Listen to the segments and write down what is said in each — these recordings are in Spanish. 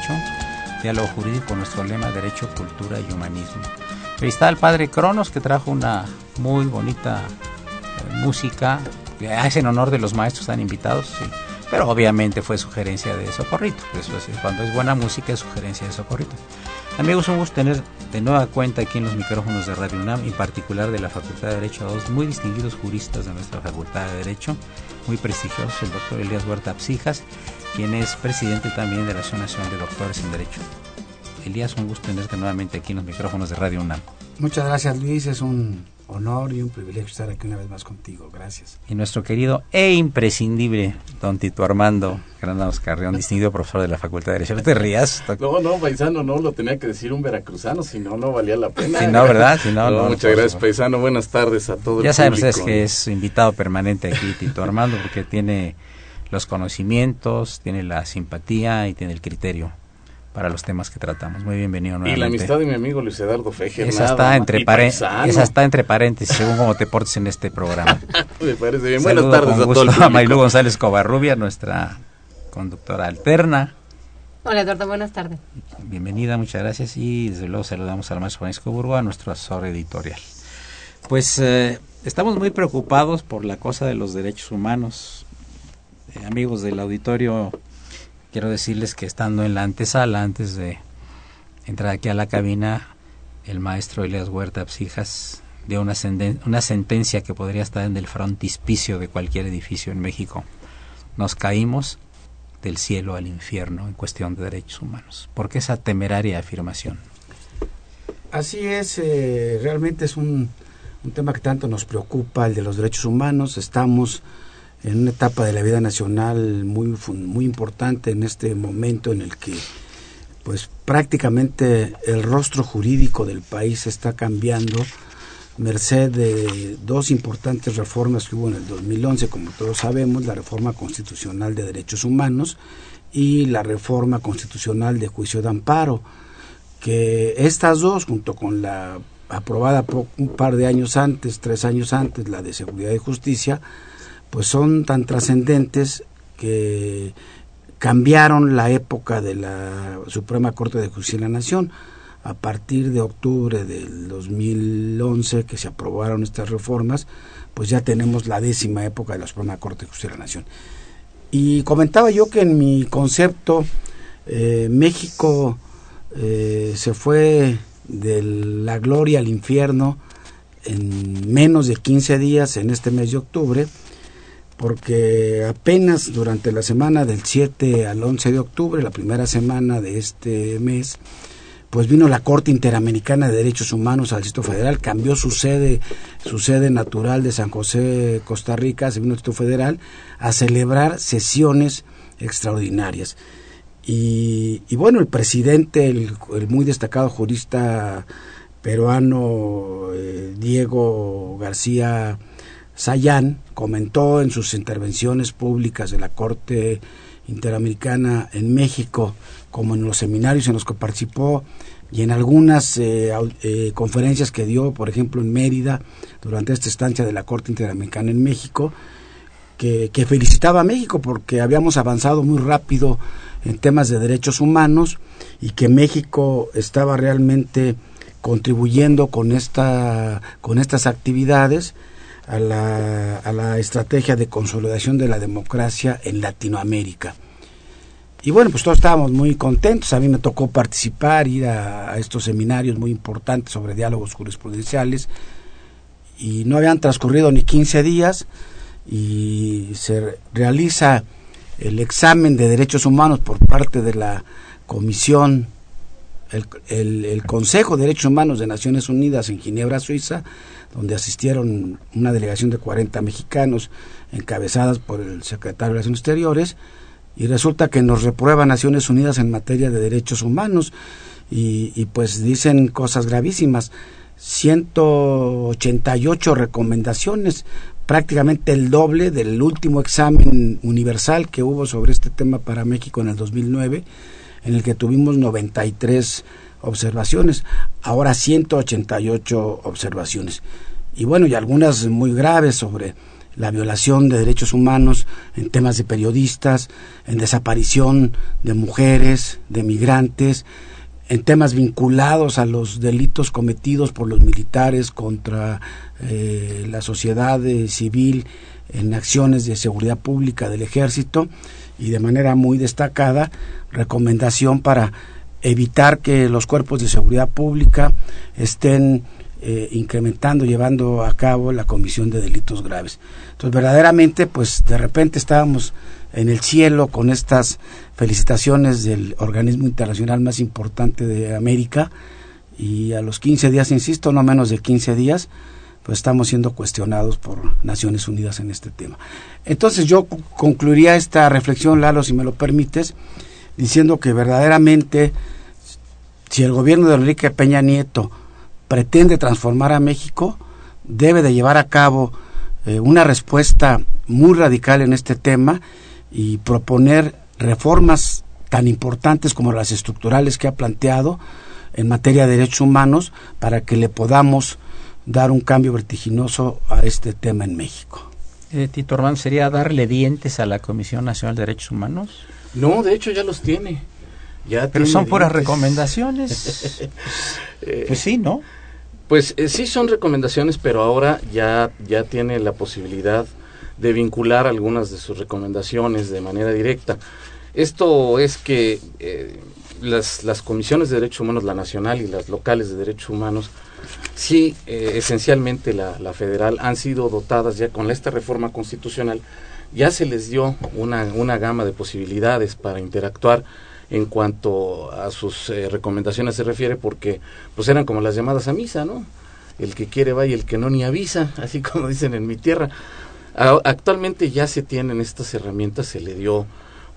Derecho, Diálogo Jurídico, nuestro lema Derecho, Cultura y Humanismo. Ahí está el padre Cronos que trajo una muy bonita eh, música, es en honor de los maestros están invitados, pero obviamente fue sugerencia de Socorrito, cuando es buena música es sugerencia de Socorrito. Amigos, un gusto tener de nueva cuenta aquí en los micrófonos de Radio UNAM, en particular de la Facultad de Derecho, a dos muy distinguidos juristas de nuestra Facultad de Derecho, muy prestigiosos, el doctor Elías Huerta Psijas, quien es presidente también de la Asociación de Doctores en Derecho. Elías, un gusto tenerte nuevamente aquí en los micrófonos de Radio UNAM. Muchas gracias Luis, es un honor y un privilegio estar aquí una vez más contigo. Gracias. Y nuestro querido e imprescindible don Tito Armando Granados Carrión, distinguido profesor de la Facultad de Derecho. No te rías. No, no, paisano, no lo tenía que decir un veracruzano, si no, no valía la pena. Si no, ¿verdad? Si no, no, muchas gracias, paisano. Buenas tardes a todos. Ya saben ustedes que es invitado permanente aquí, Tito Armando, porque tiene los conocimientos, tiene la simpatía y tiene el criterio para los temas que tratamos. Muy bienvenido nuevamente. Y la amistad de mi amigo Luis Eduardo Fejer. Esa, está entre, esa está entre paréntesis, según cómo te portes en este programa. Me parece bien. Buenas tardes a todos. a Maylú González Covarrubia, nuestra conductora alterna. Hola Eduardo, buenas tardes. Bienvenida, muchas gracias. Y desde luego saludamos al maestro Francisco Burgoa, nuestro asesor editorial. Pues eh, estamos muy preocupados por la cosa de los derechos humanos. Eh, amigos del auditorio, quiero decirles que estando en la antesala, antes de entrar aquí a la cabina, el maestro Elias Huerta Psijas dio una, sentencia que podría estar en el frontispicio de cualquier edificio en México. Nos caímos del cielo al infierno en cuestión de derechos humanos. ¿Por qué esa temeraria afirmación? Así es, eh, realmente es un, un tema que tanto nos preocupa, el de los derechos humanos. Estamos en una etapa de la vida nacional muy, muy importante en este momento en el que pues prácticamente el rostro jurídico del país está cambiando merced de dos importantes reformas que hubo en el 2011, como todos sabemos, la reforma constitucional de derechos humanos y la reforma constitucional de juicio de amparo, que estas dos, junto con la aprobada un par de años antes, tres años antes, la de seguridad y justicia, pues son tan trascendentes que cambiaron la época de la Suprema Corte de Justicia de la Nación. A partir de octubre del 2011 que se aprobaron estas reformas, pues ya tenemos la décima época de la Suprema Corte de Justicia de la Nación. Y comentaba yo que en mi concepto eh, México eh, se fue de la gloria al infierno en menos de 15 días en este mes de octubre porque apenas durante la semana del 7 al 11 de octubre, la primera semana de este mes, pues vino la Corte Interamericana de Derechos Humanos al Distrito Federal, cambió su sede, su sede natural de San José, Costa Rica, se vino al Distrito Federal a celebrar sesiones extraordinarias. Y, bueno, el presidente, el, muy destacado jurista peruano Diego García Sayán comentó en sus intervenciones públicas de la Corte Interamericana en México, como en los seminarios en los que participó y en algunas eh, eh, conferencias que dio, por ejemplo, en Mérida, durante esta estancia de la Corte Interamericana en México, que, que felicitaba a México porque habíamos avanzado muy rápido en temas de derechos humanos y que México estaba realmente contribuyendo con esta con estas actividades a la, a la estrategia de consolidación de la democracia en Latinoamérica. Y bueno, pues todos estábamos muy contentos. A mí me tocó participar, ir a, estos seminarios muy importantes sobre diálogos jurisprudenciales. Y no habían transcurrido ni 15 días y se realiza el examen de derechos humanos por parte de la Comisión, el, el, Consejo de Derechos Humanos de Naciones Unidas en Ginebra, Suiza, donde asistieron una delegación de 40 mexicanos encabezadas por el secretario de Relaciones Exteriores, y resulta que nos reprueba Naciones Unidas en materia de derechos humanos, y, y pues dicen cosas gravísimas. 188 recomendaciones, prácticamente el doble del último examen universal que hubo sobre este tema para México en el 2009, en el que tuvimos 93 observaciones, ahora 188 observaciones. Y bueno, y algunas muy graves sobre la violación de derechos humanos en temas de periodistas, en desaparición de mujeres, de migrantes, en temas vinculados a los delitos cometidos por los militares contra eh, la sociedad civil en acciones de seguridad pública del ejército y de manera muy destacada recomendación para evitar que los cuerpos de seguridad pública estén eh, incrementando, llevando a cabo la comisión de delitos graves. Entonces, verdaderamente, pues de repente estábamos en el cielo con estas felicitaciones del organismo internacional más importante de América y a los 15 días, insisto, no menos de 15 días, pues estamos siendo cuestionados por Naciones Unidas en este tema. Entonces yo concluiría esta reflexión, Lalo, si me lo permites, diciendo que verdaderamente si el gobierno de Enrique Peña Nieto pretende transformar a México, debe de llevar a cabo eh, una respuesta muy radical en este tema y proponer reformas tan importantes como las estructurales que ha planteado en materia de derechos humanos para que le podamos dar un cambio vertiginoso a este tema en México. Eh, Tito Ormán, ¿sería darle dientes a la Comisión Nacional de Derechos Humanos? No, de hecho ya los tiene. Ya Pero son puras recomendaciones. pues sí, ¿no? Pues eh, sí son recomendaciones, pero ahora ya, ya tiene la posibilidad de vincular algunas de sus recomendaciones de manera directa. Esto es que eh, las, las comisiones de derechos humanos, la nacional y las locales de derechos humanos, sí, eh, esencialmente la, la, federal, han sido dotadas ya con esta reforma constitucional ya se les dio una, una gama de posibilidades para interactuar en cuanto a sus eh, recomendaciones se refiere, porque pues eran como las llamadas a misa, ¿no? El que quiere va y el que no ni avisa, así como dicen en mi tierra. Actualmente ya se tienen estas herramientas, se le dio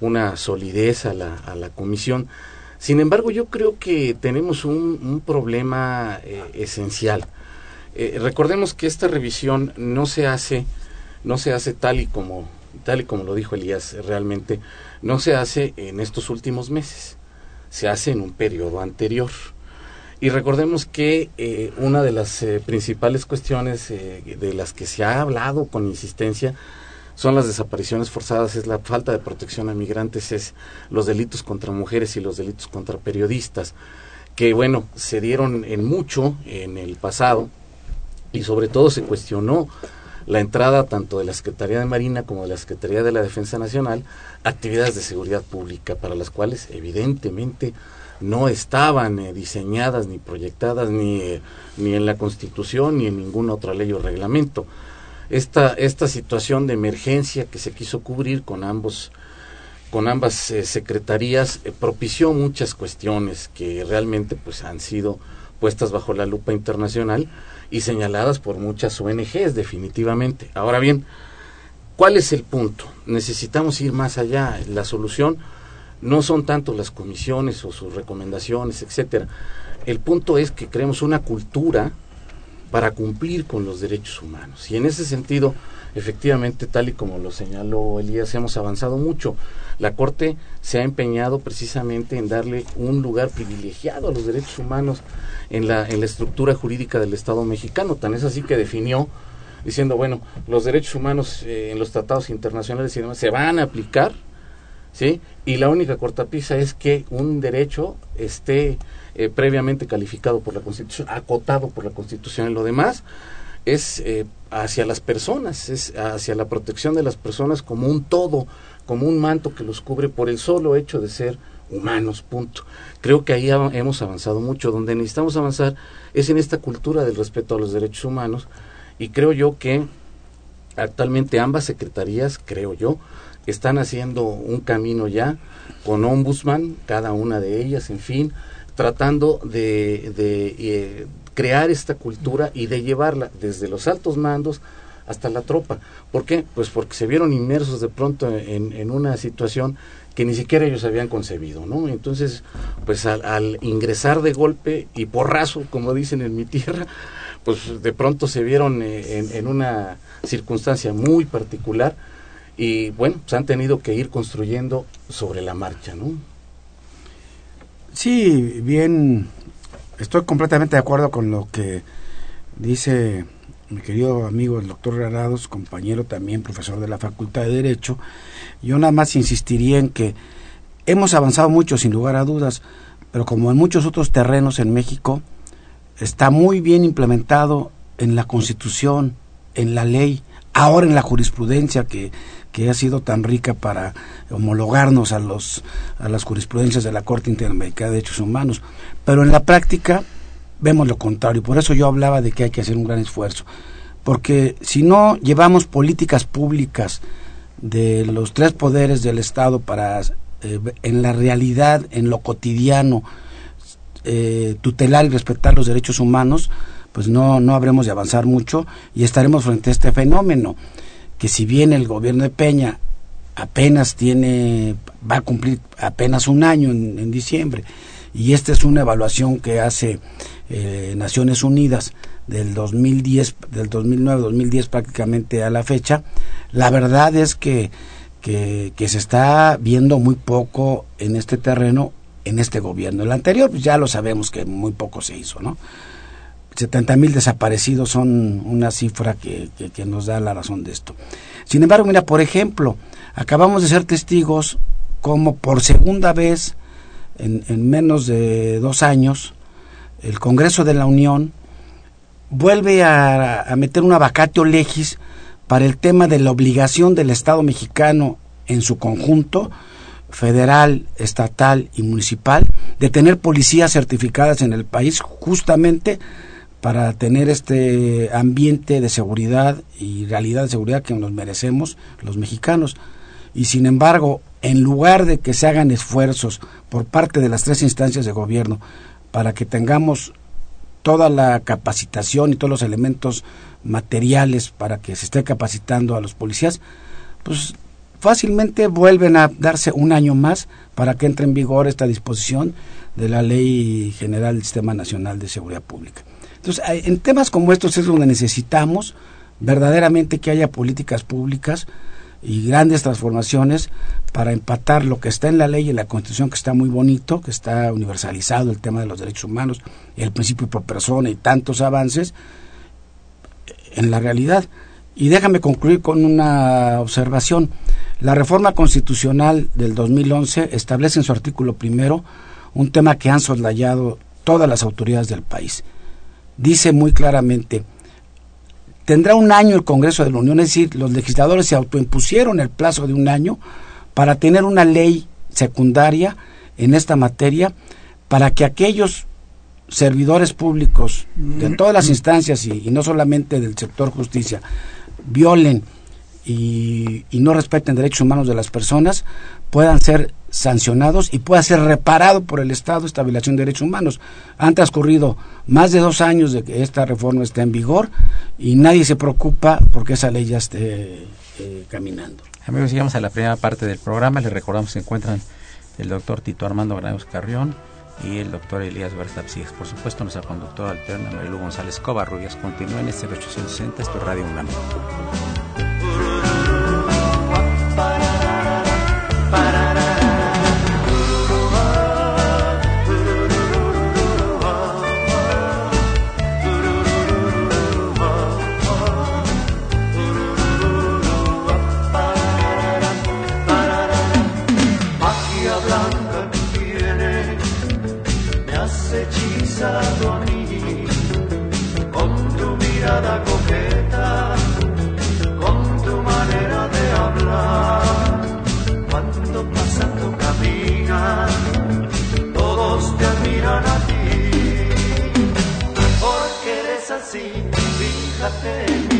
una solidez a la, a la comisión. Sin embargo, yo creo que tenemos un, un problema eh, esencial. Eh, recordemos que esta revisión no se hace, no se hace tal y como tal y como lo dijo Elías, realmente no se hace en estos últimos meses, se hace en un periodo anterior. Y recordemos que eh, una de las eh, principales cuestiones eh, de las que se ha hablado con insistencia son las desapariciones forzadas, es la falta de protección a migrantes, es los delitos contra mujeres y los delitos contra periodistas, que bueno, se dieron en mucho en el pasado y sobre todo se cuestionó la entrada tanto de la Secretaría de Marina como de la Secretaría de la Defensa Nacional actividades de seguridad pública para las cuales evidentemente no estaban eh, diseñadas ni proyectadas ni, eh, ni en la Constitución ni en ninguna otra ley o reglamento. Esta, esta situación de emergencia que se quiso cubrir con ambos con ambas eh, secretarías propició muchas cuestiones que realmente pues han sido puestas bajo la lupa internacional y señaladas por muchas ONGs definitivamente. Ahora bien, ¿cuál es el punto? Necesitamos ir más allá. La solución no son tanto las comisiones o sus recomendaciones, etcétera. El punto es que creemos una cultura para cumplir con los derechos humanos. Y en ese sentido, efectivamente, tal y como lo señaló Elías, hemos avanzado mucho. La Corte se ha empeñado precisamente en darle un lugar privilegiado a los derechos humanos en la, estructura jurídica del Estado mexicano. Tan es así que definió diciendo, bueno, los derechos humanos eh, en los tratados internacionales se van a aplicar, ¿sí? Y la única cortapisa es que un derecho esté eh, previamente calificado por la Constitución, acotado por la Constitución y lo demás es eh, hacia las personas, es hacia la protección de las personas como un todo, como un manto que los cubre por el solo hecho de ser humanos, punto. Creo que ahí hemos avanzado mucho. Donde necesitamos avanzar es en esta cultura del respeto a los derechos humanos y creo yo que actualmente ambas secretarías, creo yo, están haciendo un camino ya con ombudsman, cada una de ellas, en fin, tratando de, de eh, crear esta cultura y de llevarla desde los altos mandos hasta la tropa. ¿Por qué? Pues porque se vieron inmersos de pronto en, en una situación que ni siquiera ellos habían concebido, ¿no? Entonces, pues al, ingresar de golpe y porrazo, como dicen en mi tierra, pues de pronto se vieron eh, en, en una circunstancia muy particular y bueno, se han tenido que ir construyendo sobre la marcha, ¿no? Sí, bien, estoy completamente de acuerdo con lo que dice mi querido amigo el doctor Granados, compañero también, profesor de la Facultad de Derecho. Yo nada más insistiría en que hemos avanzado mucho, sin lugar a dudas, pero como en muchos otros terrenos en México, está muy bien implementado en la Constitución, en la ley, ahora en la jurisprudencia que, que ha sido tan rica para homologarnos a los a las jurisprudencias de la Corte Interamericana de Derechos Humanos, pero en la práctica vemos lo contrario, por eso yo hablaba de que hay que hacer un gran esfuerzo, porque si no llevamos políticas públicas de los tres poderes del Estado para eh, en la realidad, en lo cotidiano, eh, tutelar y respetar los derechos humanos, pues no, no habremos de avanzar mucho y estaremos frente a este fenómeno, que si bien el gobierno de Peña apenas tiene, va a cumplir apenas un año en, en diciembre, y esta es una evaluación que hace eh, Naciones Unidas del 2010, del 2009-2010 prácticamente a la fecha, la verdad es que, que, se está viendo muy poco en este terreno en este gobierno. El anterior pues ya lo sabemos que muy poco se hizo, ¿no? 70 mil desaparecidos son una cifra que, que, nos da la razón de esto. Sin embargo, mira, por ejemplo, acabamos de ser testigos como por segunda vez en menos de dos años, el Congreso de la Unión vuelve a, a meter una vacatio legis para el tema de la obligación del Estado mexicano en su conjunto, federal, estatal y municipal, de tener policías certificadas en el país justamente para tener este ambiente de seguridad y realidad de seguridad que nos merecemos los mexicanos. Y sin embargo, en lugar de que se hagan esfuerzos por parte de las tres instancias de gobierno para que tengamos toda la capacitación y todos los elementos materiales para que se esté capacitando a los policías, pues fácilmente vuelven a darse un año más para que entre en vigor esta disposición de la Ley General del Sistema Nacional de Seguridad Pública. Entonces, en temas como estos es donde necesitamos verdaderamente que haya políticas públicas y grandes transformaciones para empatar lo que está en la ley y en la Constitución, que está muy bonito, que está universalizado el tema de los derechos humanos, el principio por persona y tantos avances, en la realidad. Y déjame concluir con una observación. La reforma constitucional del 2011 establece en su artículo primero un tema que han soslayado todas las autoridades del país. Dice muy claramente, tendrá un año el Congreso de la Unión, es decir, los legisladores se autoimpusieron el plazo de un año para tener una ley secundaria en esta materia para que aquellos servidores públicos de todas las instancias y, y no solamente del sector justicia violen y, y, no respeten derechos humanos de las personas puedan ser sancionados y pueda ser reparado por el Estado esta violación de derechos humanos. Han transcurrido más de dos años de que esta reforma esté en vigor y nadie se preocupa porque esa ley ya esté eh, caminando. Amigos, llegamos a la primera parte del programa. Les recordamos que se encuentran el doctor Tito Armando Granados Carrión y el doctor Elías Berzapsíes. Por supuesto, nuestra conductora alterna, Marilu González Covarrubias. Continúa en este 860, esto es Radio UNAM. Cuando pasando caminas, todos te admiran a ti, porque eres así. Fíjate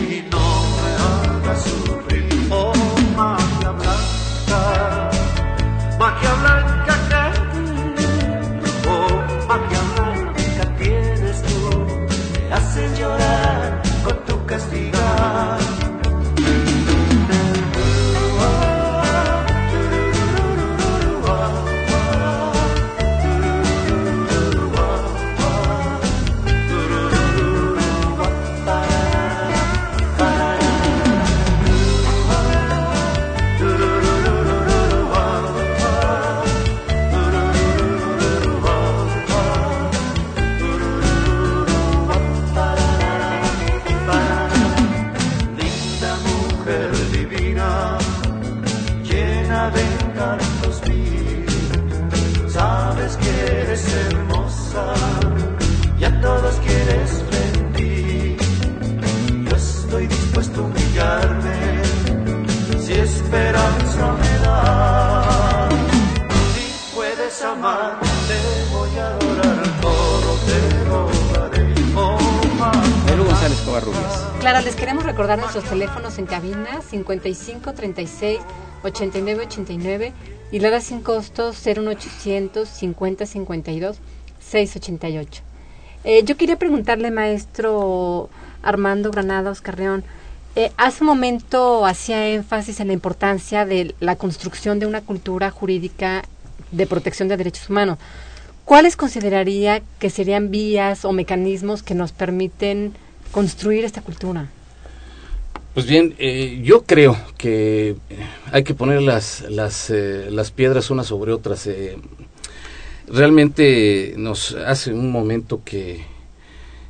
en cabina 55 36 89 89 y la sin costos 01800 50 52 688. Eh, yo quería preguntarle, maestro Armando Granados Carreón, eh, hace un momento hacía énfasis en la importancia de la construcción de una cultura jurídica de protección de derechos humanos. ¿Cuáles consideraría que serían vías o mecanismos que nos permiten construir esta cultura? Pues bien, eh, yo creo que eh, hay que poner las, las, eh, las piedras unas sobre otras. eh. realmente nos hace un momento que,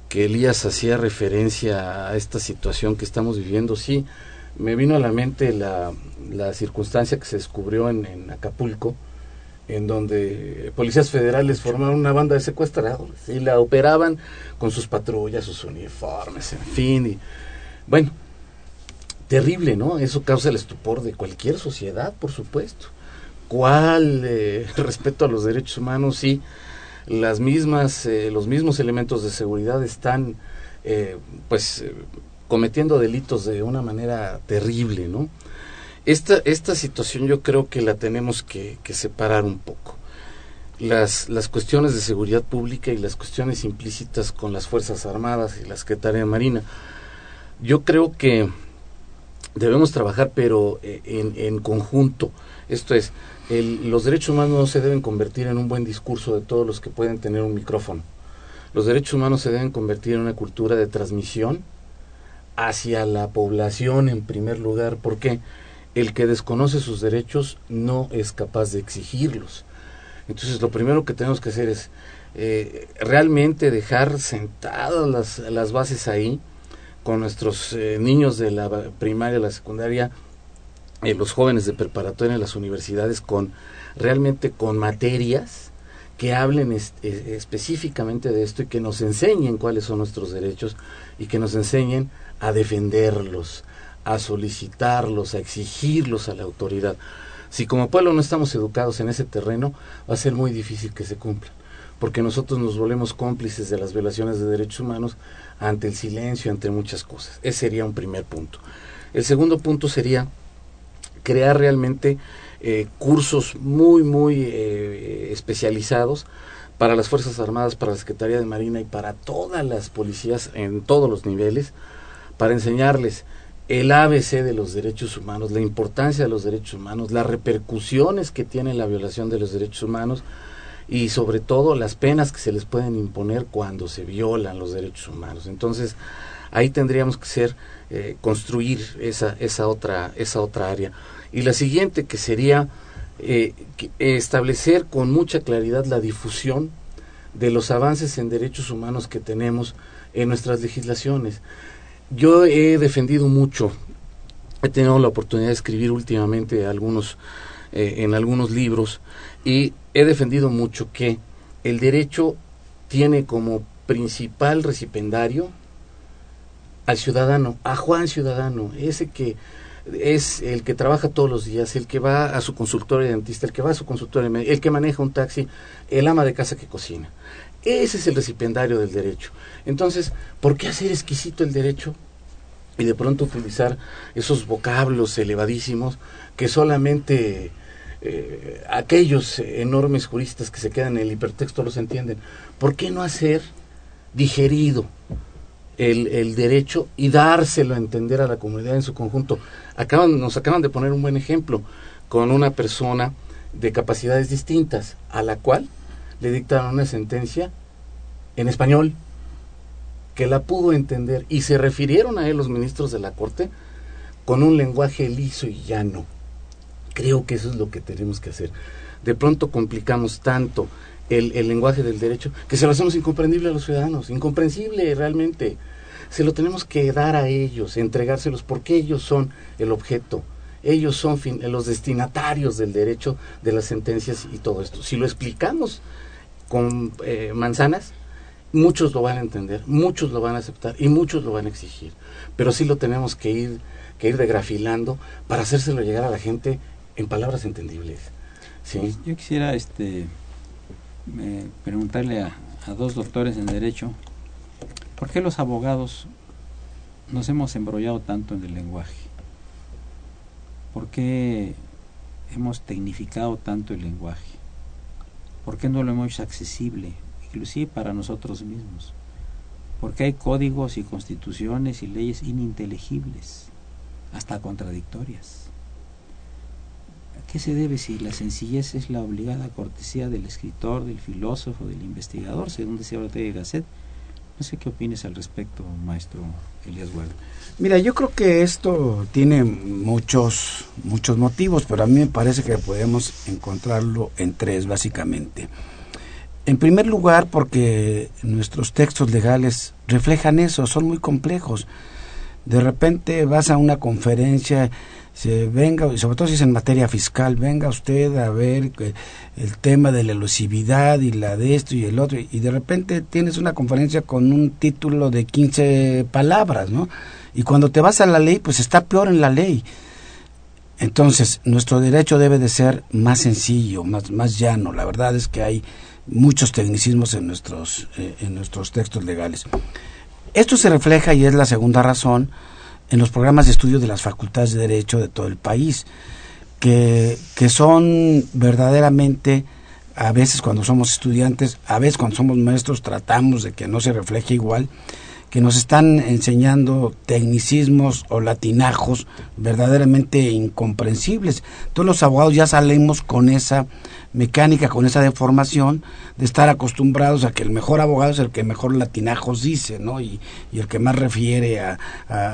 que Elías hacía referencia a esta situación que estamos viviendo. Sí, me vino a la mente la, la circunstancia que se descubrió en, Acapulco, en donde policías federales formaron una banda de secuestradores y la operaban con sus patrullas, sus uniformes, en fin. Y, bueno, terrible, ¿no? Eso causa el estupor de cualquier sociedad, por supuesto. ¿Cuál eh, respeto a los derechos humanos? Sí, las mismas, eh, los mismos elementos de seguridad están, eh, pues, eh, cometiendo delitos de una manera terrible, ¿no? Esta, esta situación yo creo que la tenemos que, que separar un poco. Las, las cuestiones de seguridad pública y las cuestiones implícitas con las Fuerzas Armadas y la Secretaría de Marina. Yo creo que debemos trabajar, pero eh, en, conjunto. Esto es, el, los derechos humanos no se deben convertir en un buen discurso de todos los que pueden tener un micrófono. Los derechos humanos se deben convertir en una cultura de transmisión hacia la población en primer lugar, porque el que desconoce sus derechos no es capaz de exigirlos. Entonces lo primero que tenemos que hacer es eh, realmente dejar sentadas las, las bases ahí con nuestros eh, niños de la primaria, la secundaria, eh, los jóvenes de preparatoria en las universidades, con realmente con materias que hablen eh, específicamente de esto y que nos enseñen cuáles son nuestros derechos y que nos enseñen a defenderlos, a solicitarlos, a exigirlos a la autoridad. Si como pueblo no estamos educados en ese terreno, va a ser muy difícil que se cumplan, porque nosotros nos volvemos cómplices de las violaciones de derechos humanos ante el silencio, ante muchas cosas. Ese sería un primer punto. El segundo punto sería crear realmente eh, cursos muy, muy eh, especializados para las Fuerzas Armadas, para la Secretaría de Marina y para todas las policías en todos los niveles, para enseñarles el ABC de los derechos humanos, la importancia de los derechos humanos, las repercusiones que tiene la violación de los derechos humanos y sobre todo las penas que se les pueden imponer cuando se violan los derechos humanos. Entonces, ahí tendríamos que ser eh, construir esa esa otra esa otra área. Y la siguiente que sería eh, establecer con mucha claridad la difusión de los avances en derechos humanos que tenemos en nuestras legislaciones. Yo he defendido mucho, he tenido la oportunidad de escribir últimamente algunos, eh, en algunos libros y he defendido mucho que el derecho tiene como principal recipendario al ciudadano, a Juan Ciudadano, ese que es el que trabaja todos los días, el que va a su consultorio de dentista, el que va a su consultorio de el que maneja un taxi, el ama de casa que cocina. Ese es el recipiendario del derecho. Entonces, ¿por qué hacer exquisito el derecho? Y de pronto utilizar esos vocablos elevadísimos que solamente eh, aquellos enormes juristas que se quedan en el hipertexto los entienden. ¿Por qué no hacer digerido el, el, derecho y dárselo a entender a la comunidad en su conjunto? Acaban, nos acaban de poner un buen ejemplo con una persona de capacidades distintas, a la cual le dictaron una sentencia en español que la pudo entender y se refirieron a él los ministros de la Corte con un lenguaje liso y llano. Creo que eso es lo que tenemos que hacer. De pronto complicamos tanto el, lenguaje del derecho que se lo hacemos incomprendible a los ciudadanos, incomprensible realmente. Se lo tenemos que dar a ellos, entregárselos porque ellos son el objeto, ellos son los destinatarios del derecho de las sentencias y todo esto. Si lo explicamos con eh, manzanas, muchos lo van a entender, muchos lo van a aceptar y muchos lo van a exigir. Pero sí lo tenemos que ir, que ir degrafilando para hacérselo llegar a la gente en palabras entendibles. ¿sí? Yo quisiera este, preguntarle a, a dos doctores en Derecho, ¿por qué los abogados nos hemos embrollado tanto en el lenguaje? ¿Por qué hemos tecnificado tanto el lenguaje? ¿Por qué no lo hemos hecho accesible, inclusive para nosotros mismos? Porque hay códigos y constituciones y leyes ininteligibles, hasta contradictorias. ¿A qué se debe si la sencillez es la obligada cortesía del escritor, del filósofo, del investigador, según decía Ortega Gasset? No sé qué opines al respecto, maestro Elías Huerta. Mira, yo creo que esto tiene muchos, muchos motivos, pero a mí me parece que podemos encontrarlo en tres, básicamente. En primer lugar, porque nuestros textos legales reflejan eso, son muy complejos. De repente vas a una conferencia, se venga, y sobre todo si es en materia fiscal, venga usted a ver el tema de la elusividad y la de esto y el otro, y de repente tienes una conferencia con un título de 15 palabras, ¿no? Y cuando te vas a la ley, pues está peor en la ley. Entonces, nuestro derecho debe de ser más sencillo, más, más llano. La verdad es que hay muchos tecnicismos en nuestros, eh, en nuestros textos legales. Esto se refleja, y es la segunda razón, en los programas de estudio de las facultades de Derecho de todo el país, que, son verdaderamente, a veces cuando somos estudiantes, a veces cuando somos maestros, tratamos de que no se refleje igual, que nos están enseñando tecnicismos o latinajos verdaderamente incomprensibles. Todos los abogados ya salimos con esa mecánica, con esa deformación de estar acostumbrados a que el mejor abogado es el que mejor latinajos dice, ¿no? Y, el que más refiere a,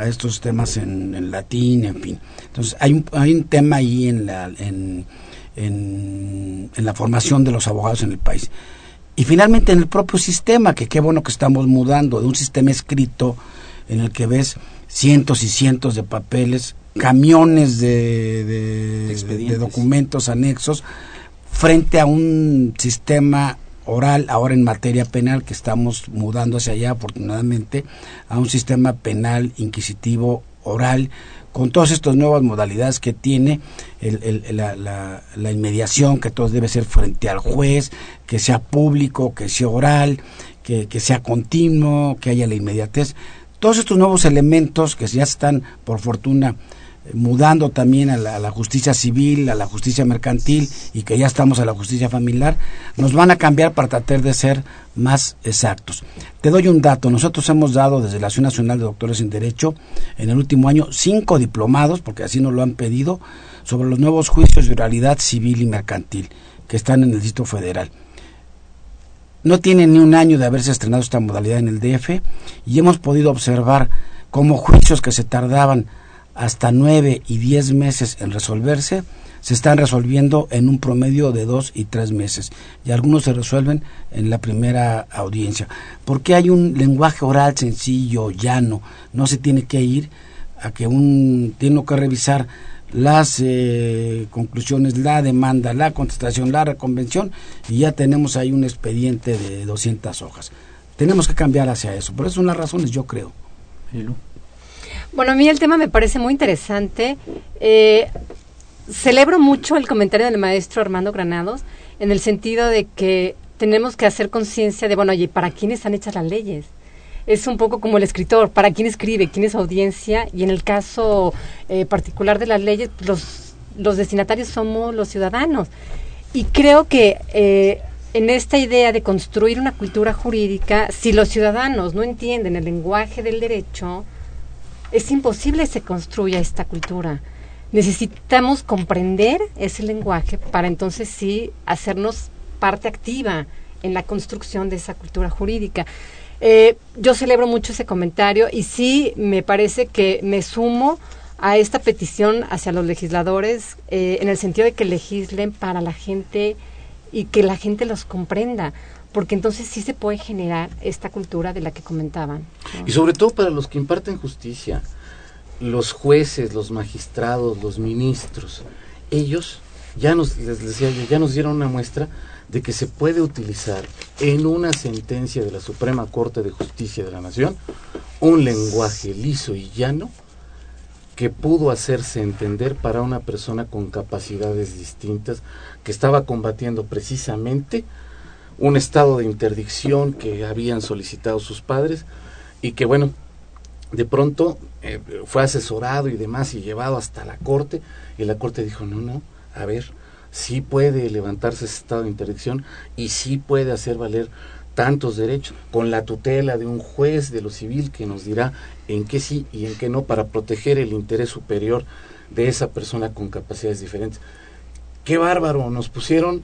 estos temas en, latín, en fin. Entonces, hay un, hay un tema ahí en la, en, en la formación de los abogados en el país. Y finalmente en el propio sistema, que qué bueno que estamos mudando de un sistema escrito en el que ves cientos y cientos de papeles, camiones de, de, documentos anexos, frente a un sistema oral, ahora en materia penal, que estamos mudando hacia allá afortunadamente, a un sistema penal inquisitivo oral con todas estas nuevas modalidades que tiene la, inmediación, que todo debe ser frente al juez, que sea público, que sea oral, que, sea continuo, que haya la inmediatez. Todos estos nuevos elementos que ya están, por fortuna, mudando también a la, justicia civil, a la justicia mercantil y que ya estamos a la justicia familiar, nos van a cambiar para tratar de ser más exactos. Te doy un dato, nosotros hemos dado desde la Asociación Nacional de Doctores en Derecho en el último año cinco diplomados, porque así nos lo han pedido, sobre los nuevos juicios de realidad civil y mercantil que están en el Distrito Federal. No tiene ni un año de haberse estrenado esta modalidad en el DF y hemos podido observar cómo juicios que se tardaban hasta nueve y diez meses en resolverse, se están resolviendo en un promedio de dos y tres meses y algunos se resuelven en la primera audiencia. Porque hay un lenguaje oral sencillo, llano, no se tiene que ir a que un tiene que revisar las eh, conclusiones, la demanda, la contestación, la reconvención y ya tenemos ahí un expediente de 200 hojas. Tenemos que cambiar hacia eso. Por eso son las razones, yo creo. Bueno, a mí el tema me parece muy interesante. Eh, celebro mucho el comentario del maestro Armando Granados en el sentido de que tenemos que hacer conciencia de, bueno, oye, ¿para quién están hechas las leyes? Es un poco como el escritor, ¿para quién escribe? ¿Quién es audiencia? Y en el caso eh, particular de las leyes, los, los destinatarios somos los ciudadanos. Y creo que eh, en esta idea de construir una cultura jurídica, si los ciudadanos no entienden el lenguaje del derecho, es imposible que se construya esta cultura. Necesitamos comprender ese lenguaje para entonces sí hacernos parte activa en la construcción de esa cultura jurídica. Eh, yo celebro mucho ese comentario y sí me parece que me sumo a esta petición hacia los legisladores eh, en el sentido de que legislen para la gente y que la gente los comprenda porque entonces sí se puede generar esta cultura de la que comentaban. Y sobre todo para los que imparten justicia, los jueces, los magistrados, los ministros, ellos ya nos, les decía yo, ya nos dieron una muestra de que se puede utilizar en una sentencia de la Suprema Corte de Justicia de la Nación un lenguaje liso y llano que pudo hacerse entender para una persona con capacidades distintas que estaba combatiendo precisamente un estado de interdicción que habían solicitado sus padres y que bueno, de pronto eh, fue asesorado y demás y llevado hasta la corte y la corte dijo, no, no, a ver, sí puede levantarse ese estado de interdicción y sí puede hacer valer tantos derechos con la tutela de un juez de lo civil que nos dirá en qué sí y en qué no para proteger el interés superior de esa persona con capacidades diferentes. Qué bárbaro, nos pusieron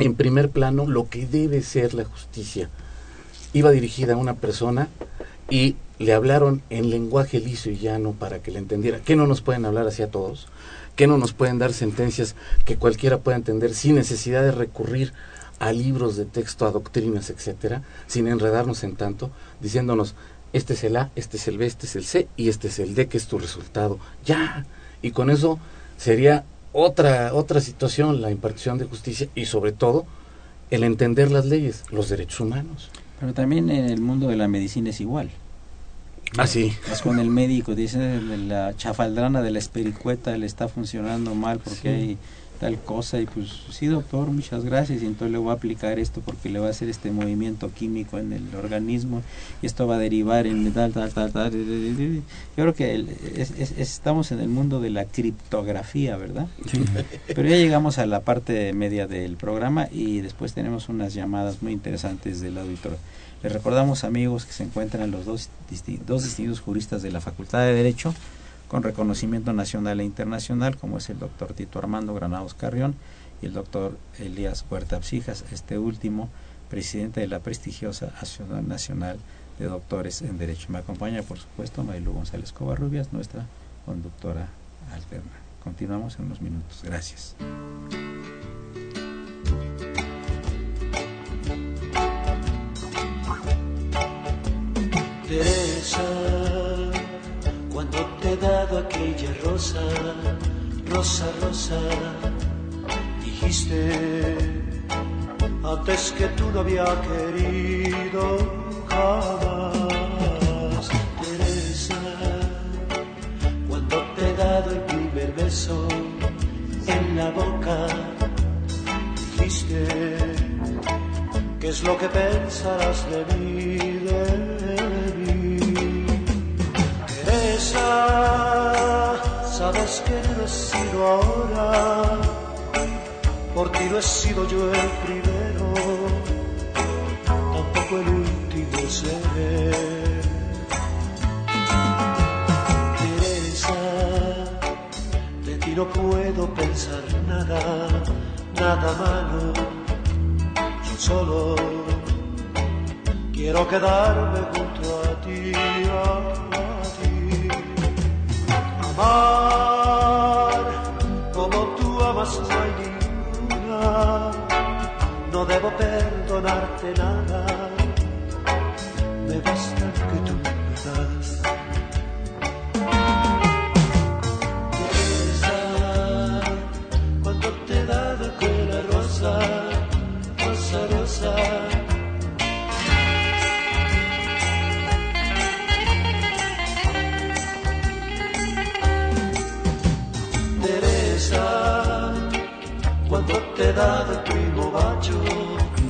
en primer plano lo que debe ser la justicia. Iba dirigida a una persona y le hablaron en lenguaje liso y llano para que le entendiera. ¿Qué no nos pueden hablar así a todos? ¿Qué no nos pueden dar sentencias que cualquiera pueda entender sin necesidad de recurrir a libros de texto, a doctrinas, etcétera, sin enredarnos en tanto, diciéndonos, este es el A, este es el B, este es el C y este es el D, que es tu resultado. Ya. Y con eso sería otra, otra situación, la impartición de justicia y sobre todo el entender las leyes, los derechos humanos. Pero también en el mundo de la medicina es igual. Ah, sí. Es con el médico, dice la chafaldrana de la espericueta le está funcionando mal porque hay tal cosa y pues sí doctor muchas gracias. Y entonces le voy a aplicar esto porque le va a hacer este movimiento químico en el organismo y esto va a derivar en tal tal tal tal yo creo que estamos en el mundo de la criptografía verdad pero ya llegamos a la parte media del programa y después tenemos unas llamadas muy interesantes del auditor. Les recordamos amigos que se encuentran los dos, dos distintos juristas de la Facultad de Derecho con reconocimiento nacional e internacional, como es el doctor Tito Armando Granados Carrión y el doctor Elías Huerta Psijas, este último presidente de la prestigiosa Asociación Nacional de Doctores en Derecho. Me acompaña, por supuesto, Mailu González Covarrubias, nuestra conductora alterna. Continuamos en unos minutos. Gracias. He dado aquella rosa, rosa, rosa. Dijiste antes que tú no había querido jamás. Teresa, cuando te he dado el primer beso en la boca, dijiste qué es lo que pensarás de mí, de creas que no he sido ahora, por ti no he sido yo el primero, tampoco el último seré. Teresa, de ti no puedo pensar nada, nada malo, yo solo quiero quedarme junto. A ti. Como tú amas no hay ninguna. No debo perdonarte nada. Me basta que tú me das.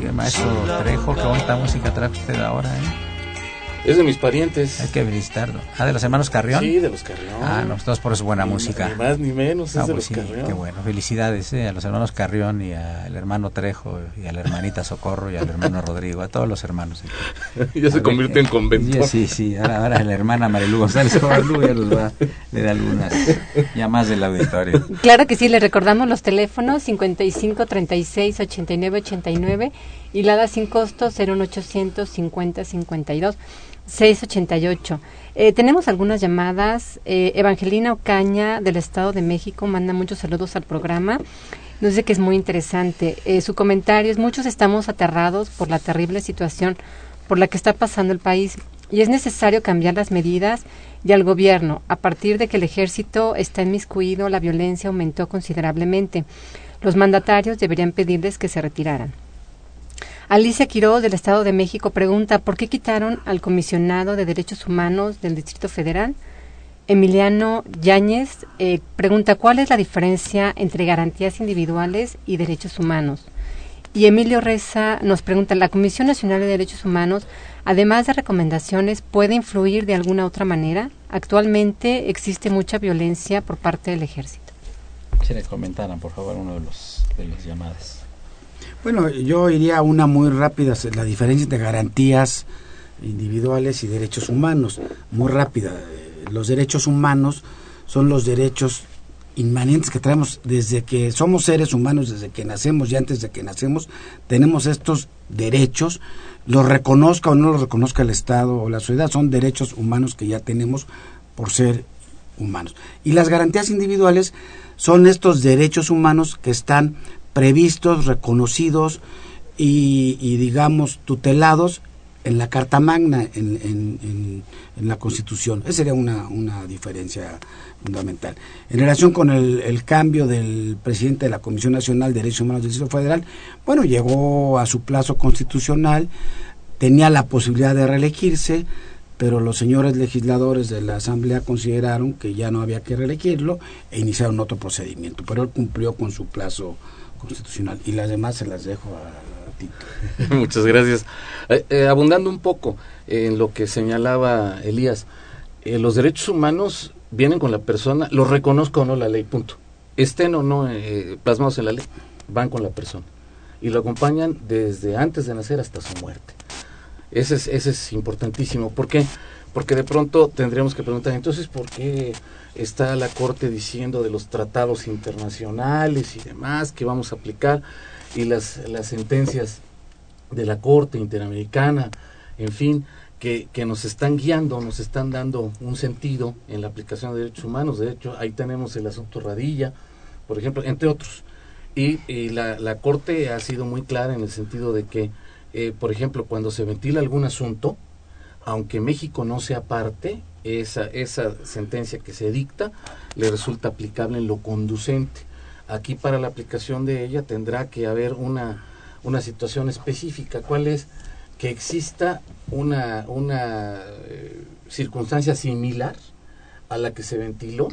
El maestro Trejo, qué bonita música trae usted ahora, ¿eh? Es de mis parientes. Hay que visitarlo. Ah, de los hermanos Carrión. Sí, de los Carrión. Ah, no, todos por eso buena Ni- música. Ni más ni menos, Ah, es de pues los sí, Carrión. qué bueno. Felicidades eh, a los hermanos Carrión y al hermano Trejo y a la hermanita Socorro y al hermano Rodrigo, a todos los hermanos. ya se convierte en convento. Sí, sí, ahora, ahora la hermana Marilu González Cobalú ya nos va a leer algunas llamadas del auditorio. Claro que sí, le recordamos los teléfonos 55 36 89 89 y la da sin costo 01800 50 52 688. Eh, tenemos algunas llamadas. Eh, Evangelina Ocaña del Estado de México manda muchos saludos al programa. Nos dice que es muy interesante. Eh, su comentario es, muchos estamos aterrados por la terrible situación por la que está pasando el país y es necesario cambiar las medidas y al gobierno. A partir de que el ejército está inmiscuido, la violencia aumentó considerablemente. Los mandatarios deberían pedirles que se retiraran. Alicia Quiroz del Estado de México pregunta ¿por qué quitaron al comisionado de Derechos Humanos del Distrito Federal? Emiliano Yáñez eh, pregunta ¿cuál es la diferencia entre garantías individuales y derechos humanos? Y Emilio Reza nos pregunta, ¿la Comisión Nacional de Derechos Humanos, además de recomendaciones, puede influir de alguna otra manera? Actualmente existe mucha violencia por parte del ejército. Si le comentaran, por favor, uno de los de llamadas. Bueno, yo iría a una muy rápida, la diferencia entre garantías individuales y derechos humanos, muy rápida. Eh, Los derechos humanos son los derechos inmanentes que traemos desde que somos seres humanos, desde que nacemos y antes de que nacemos, tenemos estos derechos, los reconozca o no los reconozca el Estado o la sociedad, son derechos humanos que ya tenemos por ser humanos. Y las garantías individuales son estos derechos humanos que están previstos, reconocidos y, y, digamos, tutelados en la Carta Magna, en, en, la Constitución. Esa sería una, una, diferencia fundamental. En relación con el, el, cambio del presidente de la Comisión Nacional de Derechos Humanos del Distrito Federal, bueno, llegó a su plazo constitucional, tenía la posibilidad de reelegirse, pero los señores legisladores de la Asamblea consideraron que ya no había que reelegirlo e iniciaron otro procedimiento, pero él cumplió con su plazo constitucional y las demás se las dejo a, Tito. Muchas gracias. Eh, eh, abundando un poco en lo que señalaba Elías, eh, los derechos humanos vienen con la persona, los reconozca o no la ley, punto. Estén o no plasmados en la ley, van con la persona y lo acompañan desde antes de nacer hasta su muerte. Ese es, ese es importantísimo. ¿Por qué? Porque de pronto tendríamos que preguntar, entonces, ¿por qué está la Corte diciendo de los tratados internacionales y demás que vamos a aplicar y las, las sentencias de la Corte Interamericana, en fin, que, que nos están guiando, nos están dando un sentido en la aplicación de derechos humanos? De hecho, ahí tenemos el asunto Radilla, por ejemplo, entre otros. Y, la, la Corte ha sido muy clara en el sentido de que eh, por ejemplo, cuando se ventila algún asunto, aunque México no sea parte, esa, esa sentencia que se dicta le resulta aplicable en lo conducente. Aquí para la aplicación de ella tendrá que haber una, una situación específica. ¿Cuál es? Que exista una, una eh, circunstancia similar a la que se ventiló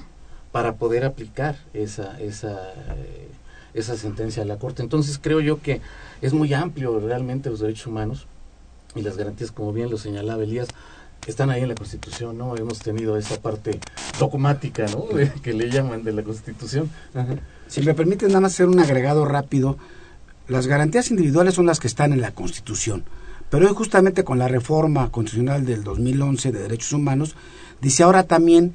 para poder aplicar esa, esa eh, esa sentencia de la Corte. Entonces creo yo que es muy amplio realmente los derechos humanos y las garantías, como bien lo señalaba Elías, están ahí en la Constitución, ¿no? Hemos tenido esa parte dogmática, ¿no? De- que le llaman de la Constitución. Ajá. Si me permiten nada más hacer un agregado rápido, las garantías individuales son las que están en la Constitución, pero hoy justamente con la reforma constitucional del 2011 de derechos humanos, dice ahora también,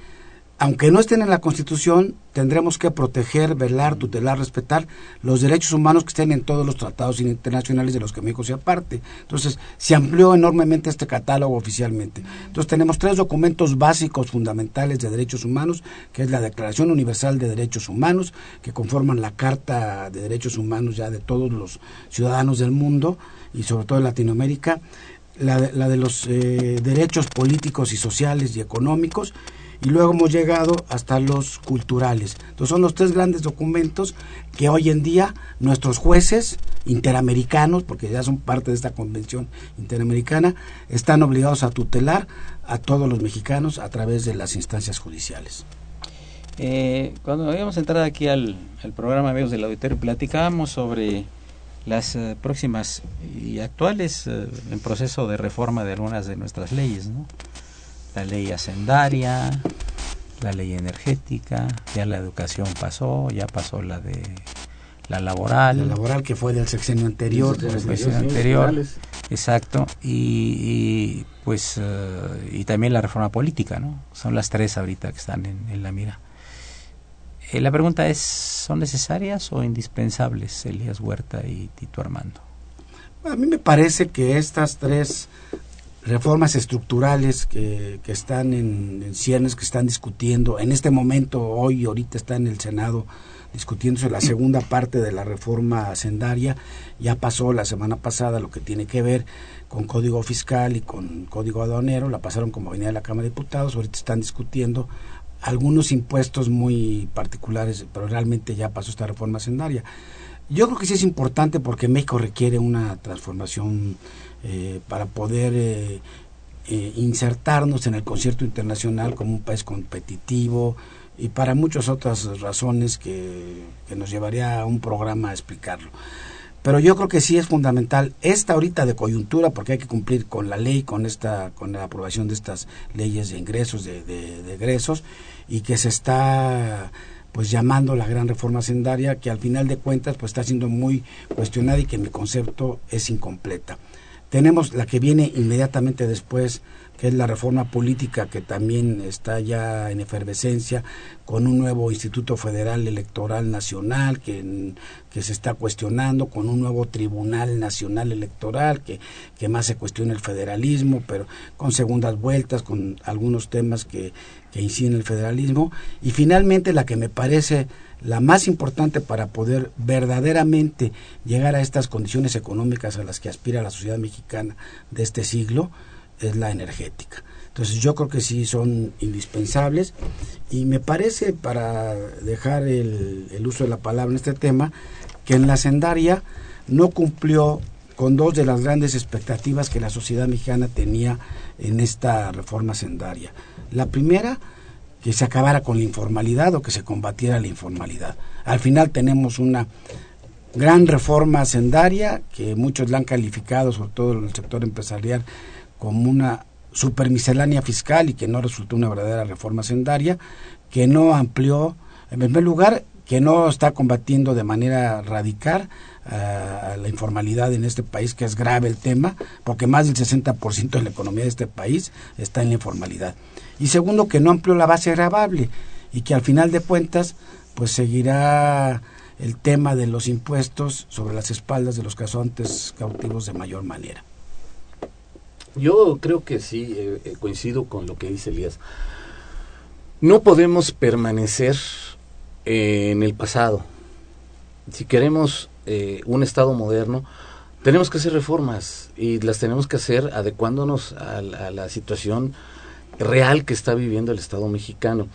aunque no estén en la Constitución, tendremos que proteger, velar, tutelar, respetar los derechos humanos que estén en todos los tratados internacionales de los que México sea parte. Entonces, se amplió enormemente este catálogo oficialmente. Entonces, tenemos tres documentos básicos fundamentales de derechos humanos, que es la Declaración Universal de Derechos Humanos, que conforman la Carta de Derechos Humanos ya de todos los ciudadanos del mundo y sobre todo de Latinoamérica, la de, la de los eh, derechos políticos y sociales y económicos, y luego hemos llegado hasta los culturales. Entonces son los tres grandes documentos que hoy en día nuestros jueces interamericanos, porque ya son parte de esta convención interamericana, están obligados a tutelar a todos los mexicanos a través de las instancias judiciales. Eh, cuando íbamos a entrar aquí al, al programa Amigos del Auditorio, platicábamos sobre las eh, próximas y actuales eh, en proceso de reforma de algunas de nuestras leyes, ¿no? La ley hacendaria, la ley energética, ya la educación pasó, ya pasó la de la laboral, La laboral que fue del sexenio anterior, cuestión sí, anterior. Exacto, y, y, pues eh, y también la reforma política, ¿no? Son las tres ahorita que están en, en la mira. Eh, la pregunta es, ¿son necesarias o indispensables Elías Huerta y Tito Armando? A mí me parece que estas tres reformas estructurales que, que están en, en ciernes, que están discutiendo, en este momento, hoy, ahorita está en el Senado discutiéndose la segunda parte de la reforma hacendaria, ya pasó la semana pasada lo que tiene que ver con código fiscal y con código aduanero, la pasaron como venía de la Cámara de Diputados, ahorita están discutiendo algunos impuestos muy particulares, pero realmente ya pasó esta reforma hacendaria. Yo creo que sí es importante porque México requiere una transformación eh, para poder eh, eh, insertarnos en el concierto internacional como un país competitivo y para muchas otras razones que, que nos llevaría a un programa a explicarlo. Pero yo creo que sí es fundamental esta ahorita de coyuntura porque hay que cumplir con la ley, con esta, con la aprobación de estas leyes de ingresos, de, de, de egresos y que se está pues llamando la gran reforma hacendaria que al final de cuentas pues está siendo muy cuestionada y que en mi concepto es incompleta. Tenemos la que viene inmediatamente después, que es la reforma política que también está ya en efervescencia, con un nuevo Instituto Federal Electoral Nacional que, que se está cuestionando, con un nuevo Tribunal Nacional Electoral que, que más se cuestiona el federalismo, pero con segundas vueltas, con algunos temas que, que inciden en el federalismo. Y finalmente la que me parece la más importante para poder verdaderamente llegar a estas condiciones económicas a las que aspira la sociedad mexicana de este siglo es la energética. Entonces yo creo que sí son indispensables y me parece, para dejar el, el uso de la palabra en este tema, que en la sendaria no cumplió con dos de las grandes expectativas que la sociedad mexicana tenía en esta reforma sendaria. La primera, que se acabara con la informalidad o que se combatiera la informalidad. Al final tenemos una gran reforma sendaria que muchos la han calificado, sobre todo en el sector empresarial, como una supermiscelánea fiscal y que no resultó una verdadera reforma sendaria, que no amplió, en primer lugar, que no está combatiendo de manera radical uh, la informalidad en este país, que es grave el tema, porque más del 60% de la economía de este país está en la informalidad. Y segundo, que no amplió la base grabable y que al final de cuentas, pues seguirá el tema de los impuestos sobre las espaldas de los cazontes cautivos de mayor manera. Yo creo que sí, eh, coincido con lo que dice Elías. No podemos permanecer eh, en el pasado. Si queremos eh, un Estado moderno, tenemos que hacer reformas y las tenemos que hacer adecuándonos a la situación real que está viviendo el Estado mexicano.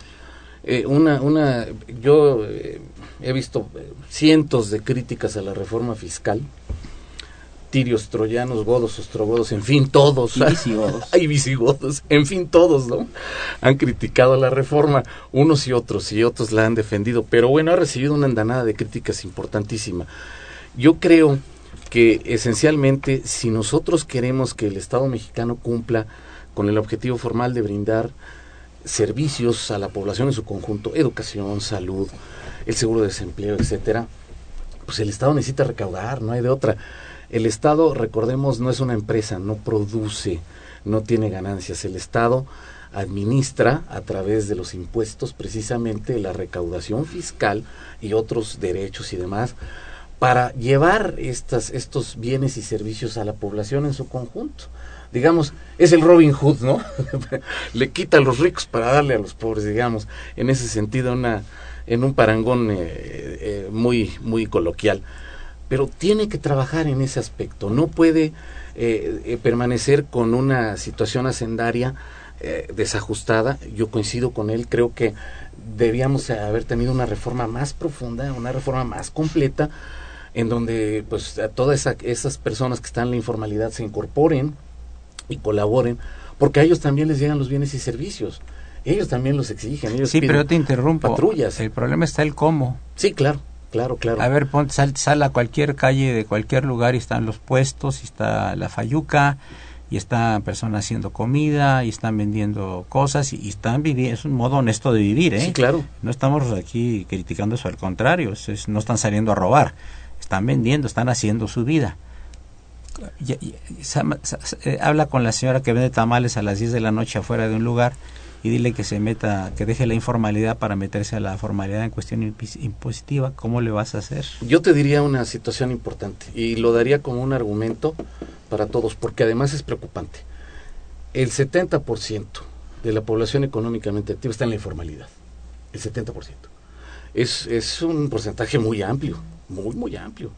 Eh, una, una, yo eh, he visto cientos de críticas a la reforma fiscal, tirios, troyanos, godos, ostrogodos, en fin, todos. Y visigodos. Hay visigodos, en fin, todos, ¿no? Han criticado la reforma, unos y otros, y otros la han defendido, pero bueno, ha recibido una andanada de críticas importantísima. Yo creo que esencialmente, si nosotros queremos que el Estado mexicano cumpla con el objetivo formal de brindar servicios a la población en su conjunto, educación, salud, el seguro de desempleo, etcétera, pues el Estado necesita recaudar, no hay de otra. El Estado, recordemos, no es una empresa, no produce, no tiene ganancias. El Estado administra a través de los impuestos precisamente la recaudación fiscal y otros derechos y demás para llevar estas, estos bienes y servicios a la población en su conjunto. Digamos, es el Robin Hood, ¿no? Le quita a los ricos para darle a los pobres, digamos, en ese sentido, una, en un parangón eh, eh, muy, muy coloquial. Pero tiene que trabajar en ese aspecto, no puede eh, permanecer con una situación hacendaria desajustada. Yo coincido con él, creo que debíamos haber tenido una reforma más profunda, una reforma más completa, en donde pues a todas esas personas que están en la informalidad se incorporen y colaboren, porque a ellos también les llegan los bienes y servicios. Ellos también los exigen. Ellos sí, pero te interrumpo. Patrullas. El problema está el cómo. Sí, claro, claro, claro. A ver, ponte, sal, sal a cualquier calle de cualquier lugar y están los puestos, y está la fayuca, y están personas haciendo comida, y están vendiendo cosas, y, están viviendo, es un modo honesto de vivir, ¿eh? Sí, claro. No estamos aquí criticando eso, al contrario, no están saliendo a robar, están vendiendo, están haciendo su vida. Eh, habla con la señora que vende tamales a las 10 de la noche afuera de un lugar y dile que se meta, que deje la informalidad para meterse a la formalidad en cuestión impositiva, ¿cómo le vas a hacer? Yo te diría una situación importante y lo daría como un argumento para todos, porque además es preocupante. El 70% de la población económicamente activa está en la informalidad. El 70%. Es, es un porcentaje muy amplio, muy, muy amplio.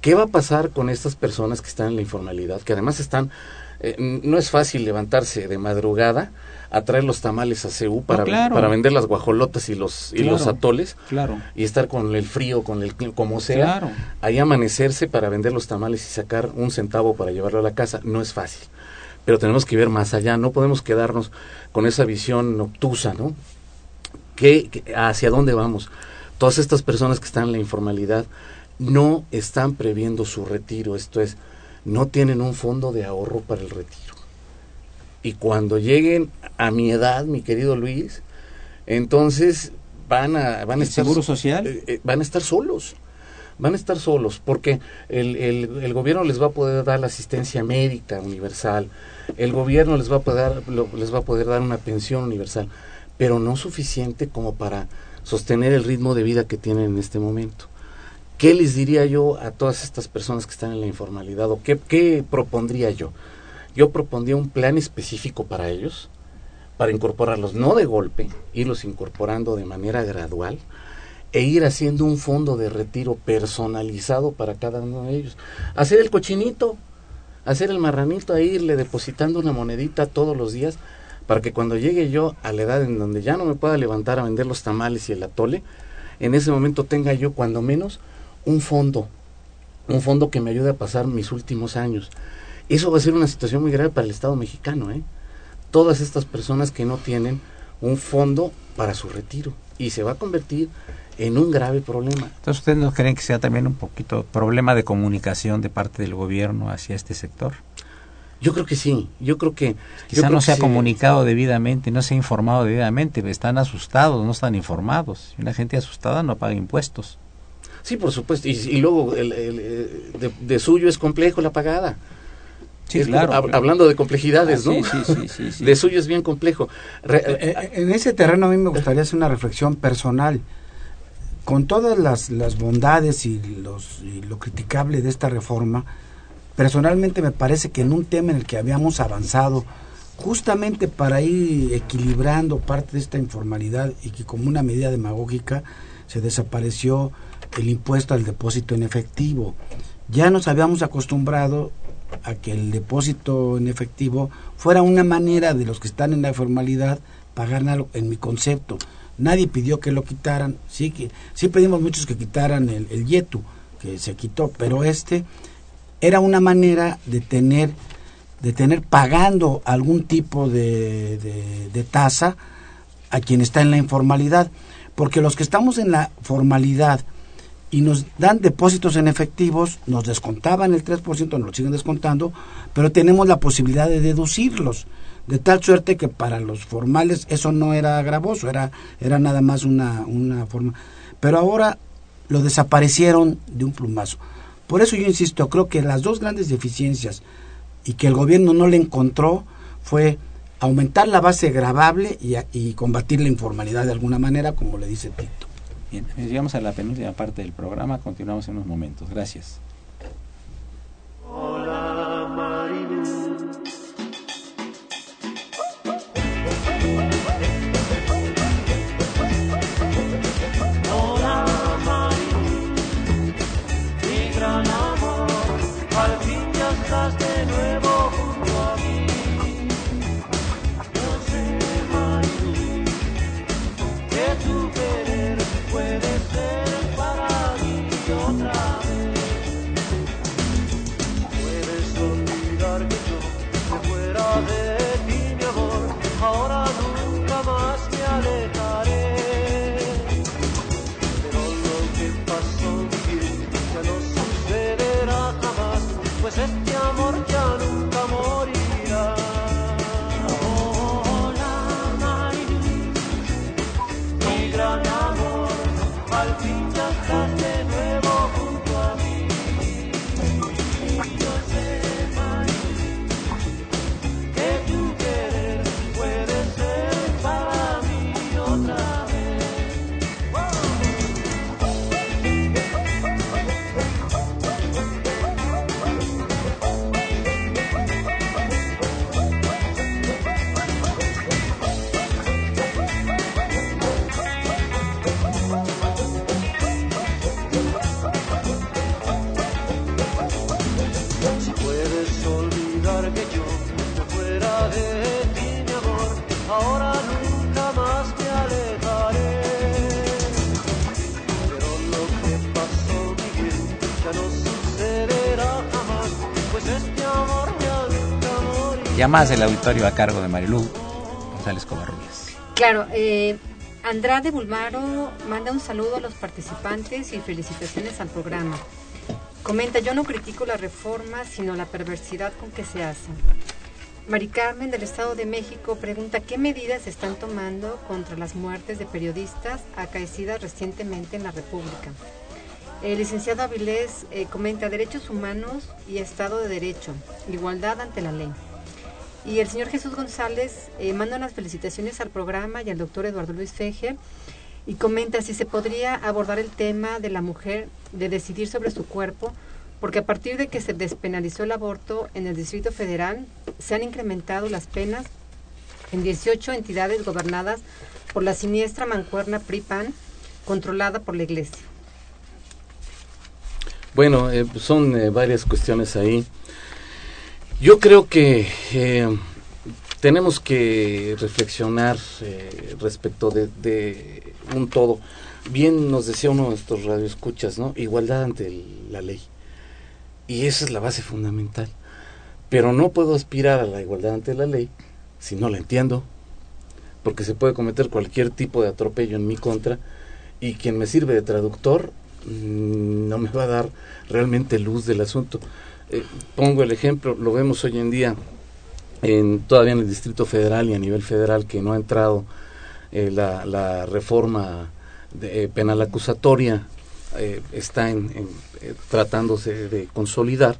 ¿Qué va a pasar con estas personas que están en la informalidad? Que además están, eh, no es fácil levantarse de madrugada a traer los tamales a CEU para, para vender las guajolotas y los, y los atoles. Claro. Y estar con el frío, con el como sea. Claro. Ahí amanecerse para vender los tamales y sacar un centavo para llevarlo a la casa. No es fácil. Pero tenemos que ver más allá. No podemos quedarnos con esa visión obtusa, ¿no? ¿Qué, hacia dónde vamos? Todas estas personas que están en la informalidad no están previendo su retiro, esto es, no tienen un fondo de ahorro para el retiro. Y cuando lleguen a mi edad, mi querido Luis, entonces van a, van a estar... ¿Seguro social? Eh, eh, van a estar solos. Van a estar solos porque el, el, el, gobierno les va a poder dar la asistencia médica universal, el gobierno les va, a poder, les va a poder dar una pensión universal, pero no suficiente como para sostener el ritmo de vida que tienen en este momento. ¿Qué les diría yo a todas estas personas que están en la informalidad o qué, qué propondría yo? Yo propondría un plan específico para ellos, para incorporarlos no de golpe, irlos incorporando de manera gradual e ir haciendo un fondo de retiro personalizado para cada uno de ellos. Hacer el cochinito, hacer el marranito, a irle depositando una monedita todos los días para que cuando llegue yo a la edad en donde ya no me pueda levantar a vender los tamales y el atole, en ese momento tenga yo cuando menos un fondo, un fondo que me ayude a pasar mis últimos años. Eso va a ser una situación muy grave para el Estado mexicano, ¿eh? Todas estas personas que no tienen un fondo para su retiro y se va a convertir en un grave problema. Entonces, ¿ustedes no creen que sea también un poquito problema de comunicación de parte del gobierno hacia este sector? Yo creo que sí, yo creo que... Quizá no se ha comunicado debidamente, no se ha informado debidamente, están asustados, no están informados. Una gente asustada no paga impuestos. Sí, por supuesto. Y, luego, el, eh, de, suyo es complejo la pagada. Sí, claro, Hablando de complejidades, ah, ¿no? Sí, sí, sí, de suyo es bien complejo. Eh, eh, en ese terreno a mí me gustaría hacer una reflexión personal. Con todas las, las bondades y, los, y lo criticable de esta reforma, personalmente me parece que en un tema en el que habíamos avanzado, justamente para ir equilibrando parte de esta informalidad y que como una medida demagógica se desapareció el impuesto al depósito en efectivo. Ya nos habíamos acostumbrado a que el depósito en efectivo fuera una manera de los que están en la formalidad pagar algo, en mi concepto. Nadie pidió que lo quitaran, sí, que, sí pedimos muchos que quitaran el, el YETU, que se quitó, pero este era una manera de tener, de tener pagando algún tipo de, de, tasa a quien está en la informalidad, porque los que estamos en la formalidad, y nos dan depósitos en efectivos, nos descontaban el 3%, nos lo siguen descontando, pero tenemos la posibilidad de deducirlos, de tal suerte que para los formales eso no era gravoso, era, era nada más una, una forma. Pero ahora lo desaparecieron de un plumazo. Por eso yo insisto, creo que las dos grandes deficiencias y que el gobierno no le encontró fue aumentar la base grabable y, y combatir la informalidad de alguna manera, como le dice Tito. Bien, llegamos a la penúltima parte del programa, continuamos en unos momentos. Gracias. Hola Marilu. Llamadas del auditorio a cargo de Marilú González Covarrubias. Claro, eh, Andrade Bulmaro manda un saludo a los participantes y felicitaciones al programa. Comenta, yo no critico la reforma, sino la perversidad con que se hacen. Mari Carmen del Estado de México pregunta qué medidas se están tomando contra las muertes de periodistas acaecidas recientemente en la República. El licenciado Avilés eh, comenta derechos humanos y Estado de Derecho, igualdad ante la ley. Y el señor Jesús González eh, manda unas felicitaciones al programa y al doctor Eduardo Luis Fejer y comenta si se podría abordar el tema de la mujer de decidir sobre su cuerpo, porque a partir de que se despenalizó el aborto en el Distrito Federal, se han incrementado las penas en 18 entidades gobernadas por la siniestra mancuerna PRIPAN, controlada por la Iglesia. Bueno, eh, son eh, varias cuestiones ahí. Yo creo que eh, tenemos que reflexionar eh, respecto de, un todo. Bien nos decía uno de estos radioescuchas, ¿no? Igualdad ante la ley. Y esa es la base fundamental. Pero no puedo aspirar a la igualdad ante la ley si no la entiendo, porque se puede cometer cualquier tipo de atropello en mi contra y quien me sirve de traductor mm, no me va a dar realmente luz del asunto. Eh, pongo el ejemplo, lo vemos hoy en día en, todavía en el Distrito Federal y a nivel federal que no ha entrado eh, la, reforma eh, penal acusatoria, está en, tratándose de consolidar,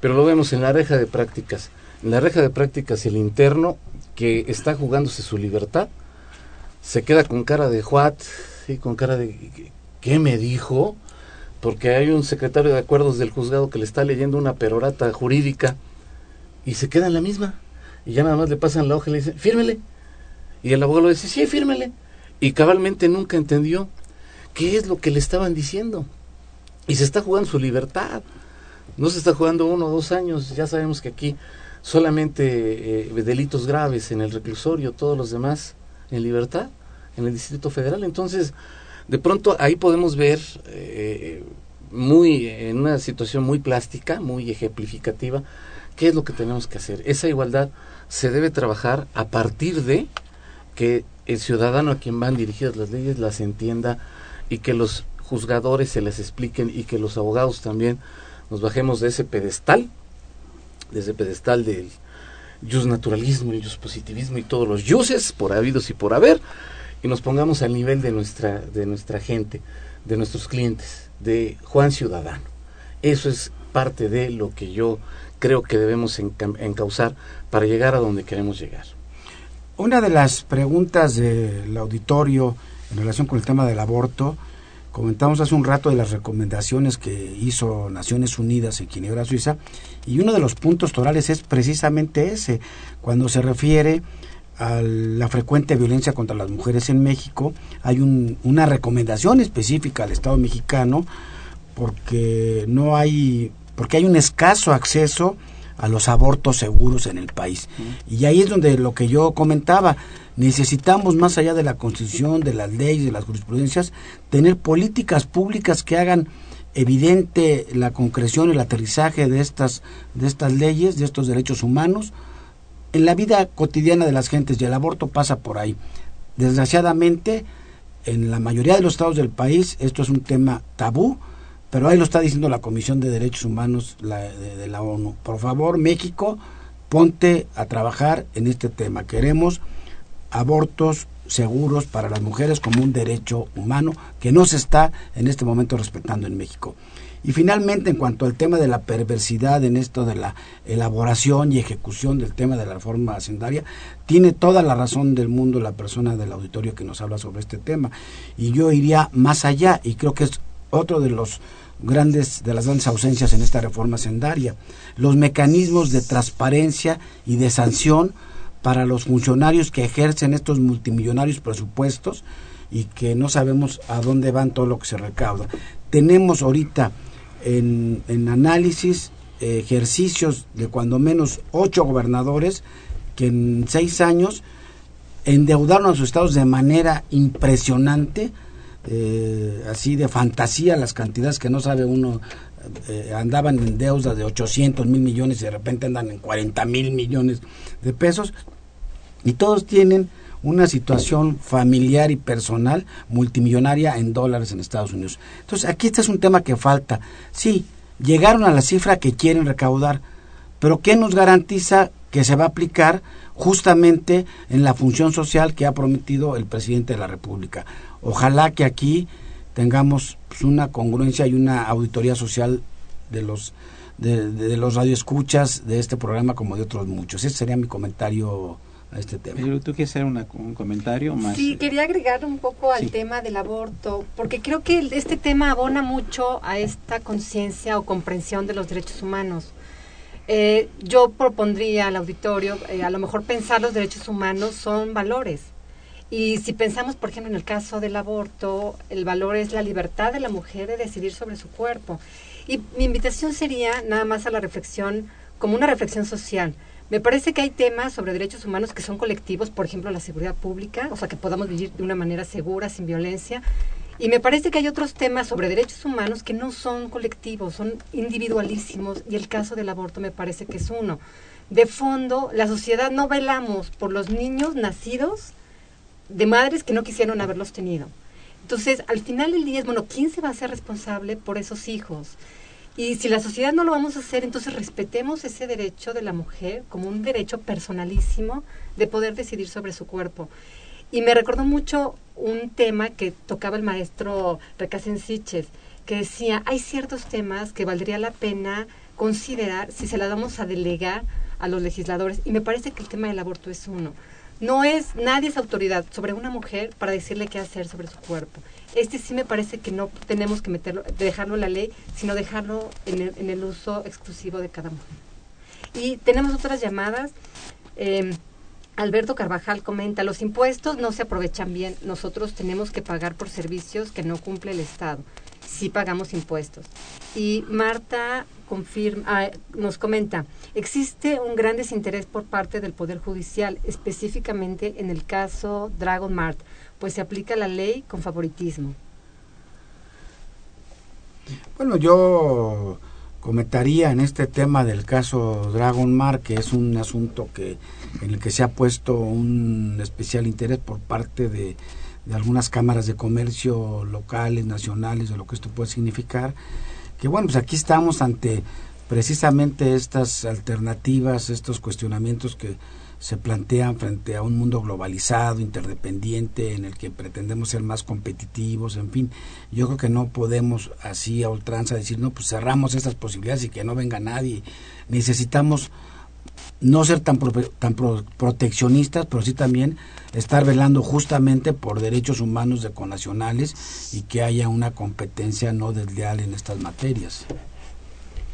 pero lo vemos en la reja de prácticas. En la reja de prácticas el interno que está jugándose su libertad se queda con cara de what, sí, con cara de ¿qué me dijo? Porque hay un secretario de acuerdos del juzgado que le está leyendo una perorata jurídica y se queda en la misma. Y ya nada más le pasan la hoja y le dicen, fírmele. Y el abogado le dice, sí, fírmele. Y cabalmente nunca entendió qué es lo que le estaban diciendo. Y se está jugando su libertad. No se está jugando uno o dos años. Ya sabemos que aquí solamente eh, delitos graves en el reclusorio, todos los demás en libertad, en el Distrito Federal. Entonces, de pronto ahí podemos ver eh, muy en una situación muy plástica, muy ejemplificativa, qué es lo que tenemos que hacer. Esa igualdad se debe trabajar a partir de que el ciudadano a quien van dirigidas las leyes las entienda y que los juzgadores se les expliquen y que los abogados también nos bajemos de ese pedestal, de ese pedestal del, naturalismo, el positivismo y todos los yuses por habidos y por haber y nos pongamos al nivel de nuestra, de nuestra gente, de nuestros clientes, de Juan Ciudadano. Eso es parte de lo que yo creo que debemos encauzar para llegar a donde queremos llegar. Una de las preguntas del auditorio en relación con el tema del aborto, comentamos hace un rato de las recomendaciones que hizo Naciones Unidas en Ginebra, Suiza, y uno de los puntos torales es precisamente ese, cuando se refiere a la frecuente violencia contra las mujeres en México, hay una recomendación específica al Estado mexicano porque no hay porque hay un escaso acceso a los abortos seguros en el país. Y ahí es donde lo que yo comentaba, necesitamos más allá de la Constitución, de las leyes, de las jurisprudencias, tener políticas públicas que hagan evidente la concreción el aterrizaje de estas de estas leyes, de estos derechos humanos en la vida cotidiana de las gentes y el aborto pasa por ahí. Desgraciadamente, en la mayoría de los estados del país esto es un tema tabú, pero ahí lo está diciendo la Comisión de Derechos Humanos de, la ONU. Por favor, México, ponte a trabajar en este tema. Queremos abortos seguros para las mujeres como un derecho humano que no se está en este momento respetando en México. Y finalmente, en cuanto al tema de la perversidad en esto de la elaboración y ejecución del tema de la reforma hacendaria, tiene toda la razón del mundo la persona del auditorio que nos habla sobre este tema. Y yo iría más allá, y creo que es otro de los grandes de las grandes ausencias en esta reforma hacendaria, los mecanismos de transparencia y de sanción para los funcionarios que ejercen estos multimillonarios presupuestos y que no sabemos a dónde van todo lo que se recauda. Tenemos ahorita en, análisis ejercicios de cuando menos ocho gobernadores que en seis años endeudaron a sus estados de manera impresionante, eh, así de fantasía, las cantidades que no sabe uno, eh, andaban en deuda de 800 mil millones y de repente andan en 40 mil millones de pesos, y todos tienen una situación familiar y personal multimillonaria en dólares en Estados Unidos. Entonces, aquí este es un tema que falta. Sí, llegaron a la cifra que quieren recaudar, pero ¿qué nos garantiza que se va a aplicar justamente en la función social que ha prometido el presidente de la República? Ojalá que aquí tengamos pues, una congruencia y una auditoría social de los de, de los radioescuchas de este programa como de otros muchos. Ese sería mi comentario este tema. ¿Tú quieres hacer un comentario más? Sí, quería agregar un poco al tema del aborto, porque creo que este tema abona mucho a esta conciencia o comprensión de los derechos humanos. Eh, yo propondría al auditorio, eh, a lo mejor pensar los derechos humanos son valores. Y si pensamos, por ejemplo, en el caso del aborto, el valor es la libertad de la mujer de decidir sobre su cuerpo. Y mi invitación sería nada más a la reflexión, como una reflexión social me parece que hay temas sobre derechos humanos que son colectivos, por ejemplo, la seguridad pública, o sea, que podamos vivir de una manera segura, sin violencia. Y me parece que hay otros temas sobre derechos humanos que no son colectivos, son individualísimos, y el caso del aborto me parece que es uno. De fondo, la sociedad no velamos por los niños nacidos de madres que no quisieron haberlos tenido. Entonces, al final del día es, bueno, ¿quién se va a hacer responsable por esos hijos? Y si la sociedad no lo vamos a hacer, entonces respetemos ese derecho de la mujer como un derecho personalísimo de poder decidir sobre su cuerpo. Y me recordó mucho un tema que tocaba el maestro Siches, que decía, hay ciertos temas que valdría la pena considerar si se la vamos a delegar a los legisladores. Y me parece que el tema del aborto es uno. No es, nadie es autoridad sobre una mujer para decirle qué hacer sobre su cuerpo. Este sí me parece que no tenemos que meterlo, dejarlo en la ley, sino dejarlo en el, uso exclusivo de cada mujer. Y tenemos otras llamadas. Em, Alberto Carvajal comenta, los impuestos no se aprovechan bien, nosotros tenemos que pagar por servicios que no cumple el Estado, sí pagamos impuestos. Y Marta confirma, ah, nos comenta, existe un gran desinterés por parte del Poder Judicial, específicamente en el caso Dragon Mart pues se aplica la ley con favoritismo. Bueno, yo comentaría en este tema del caso Dragon Mar, que es un asunto que en el que se ha puesto un especial interés por parte de, de algunas cámaras de comercio locales, nacionales, de lo que esto puede significar, que bueno, pues aquí estamos ante precisamente estas alternativas, estos cuestionamientos que se plantean frente a un mundo globalizado, interdependiente, en el que pretendemos ser más competitivos, en fin, yo creo que no podemos así a ultranza decir, no, pues cerramos estas posibilidades y que no venga nadie. Necesitamos no ser tan, tan proteccionistas, pero sí también estar velando justamente por derechos humanos de conacionales y que haya una competencia no desleal en estas materias.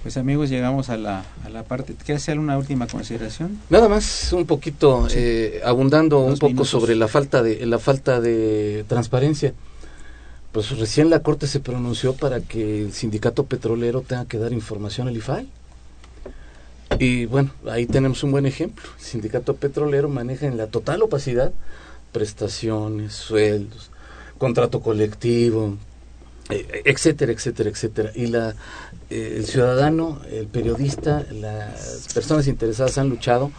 Pues amigos, llegamos a la, a la parte. ¿Quieres hacer una última consideración? Nada más, un poquito, eh, abundando un poco sobre la falta de la falta de transparencia. Pues recién la Corte se pronunció para que el sindicato petrolero tenga que dar información al IFAI. Y bueno, ahí tenemos un buen ejemplo. El sindicato petrolero maneja en la total opacidad prestaciones, sueldos, contrato colectivo, etcétera, etcétera, etcétera. Y la, eh, el ciudadano, el periodista, las personas interesadas han luchado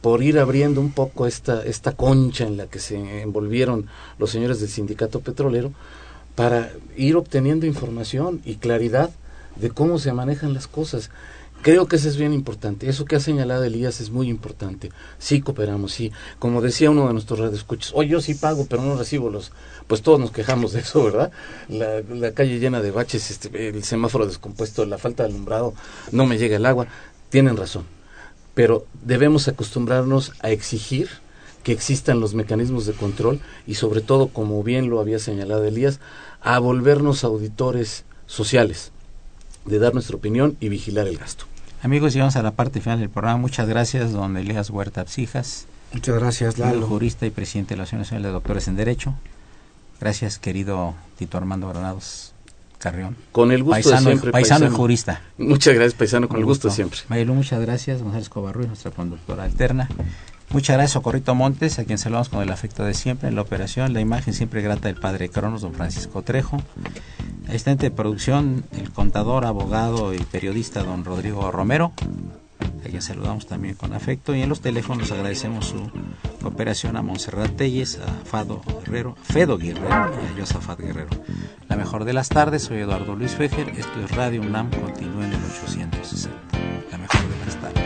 por ir abriendo un poco esta, esta concha en la que se envolvieron los señores del sindicato petrolero para ir obteniendo información y claridad de cómo se manejan las cosas. Creo que eso es bien importante. Eso que ha señalado Elías es muy importante. Sí cooperamos, sí. Como decía uno de nuestros radioescuchos, oye, yo sí pago, pero no recibo los... Pues todos nos quejamos de eso, ¿verdad? La, la calle llena de baches, este, el semáforo descompuesto, la falta de alumbrado, no me llega el agua. Tienen razón. Pero debemos acostumbrarnos a exigir que existan los mecanismos de control y sobre todo, como bien lo había señalado Elías, a volvernos auditores sociales, de dar nuestra opinión y vigilar el gasto. Amigos, llegamos a la parte final del programa. Muchas gracias, don Elías Huerta Psijas. Muchas gracias, Lalo. jurista y presidente de la Asociación Nacional de Doctores en Derecho. Gracias, querido Tito Armando Granados Carrión. Con el gusto paisano, de siempre. Paisano, y jurista. Muchas gracias, paisano, con, el gusto, de siempre. Mayelu, muchas gracias. González Covarruiz, nuestra conductora alterna. Muchas gracias, Socorrito Montes, a quien saludamos con el afecto de siempre en la operación. La imagen siempre grata del padre Cronos, don Francisco Trejo. Asistente de producción, el contador, abogado y periodista, don Rodrigo Romero, a quien saludamos también con afecto. Y en los teléfonos agradecemos su cooperación a Montserrat Telles, a Fado Guerrero, Fedo Guerrero y a Josafat Guerrero. La mejor de las tardes, soy Eduardo Luis Fejer. Esto es Radio UNAM, continúa en el 860. La mejor de las tardes.